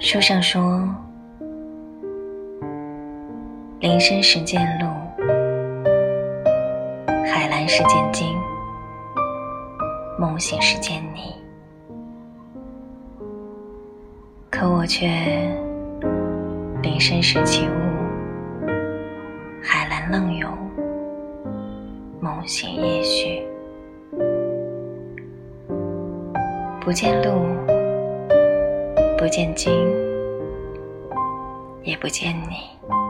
书上说：“林深时见鹿，海蓝时见鲸，梦醒时见你。”可我却林深时起雾，海蓝浪涌，梦醒夜续。不见路，不见鲸，也不见你。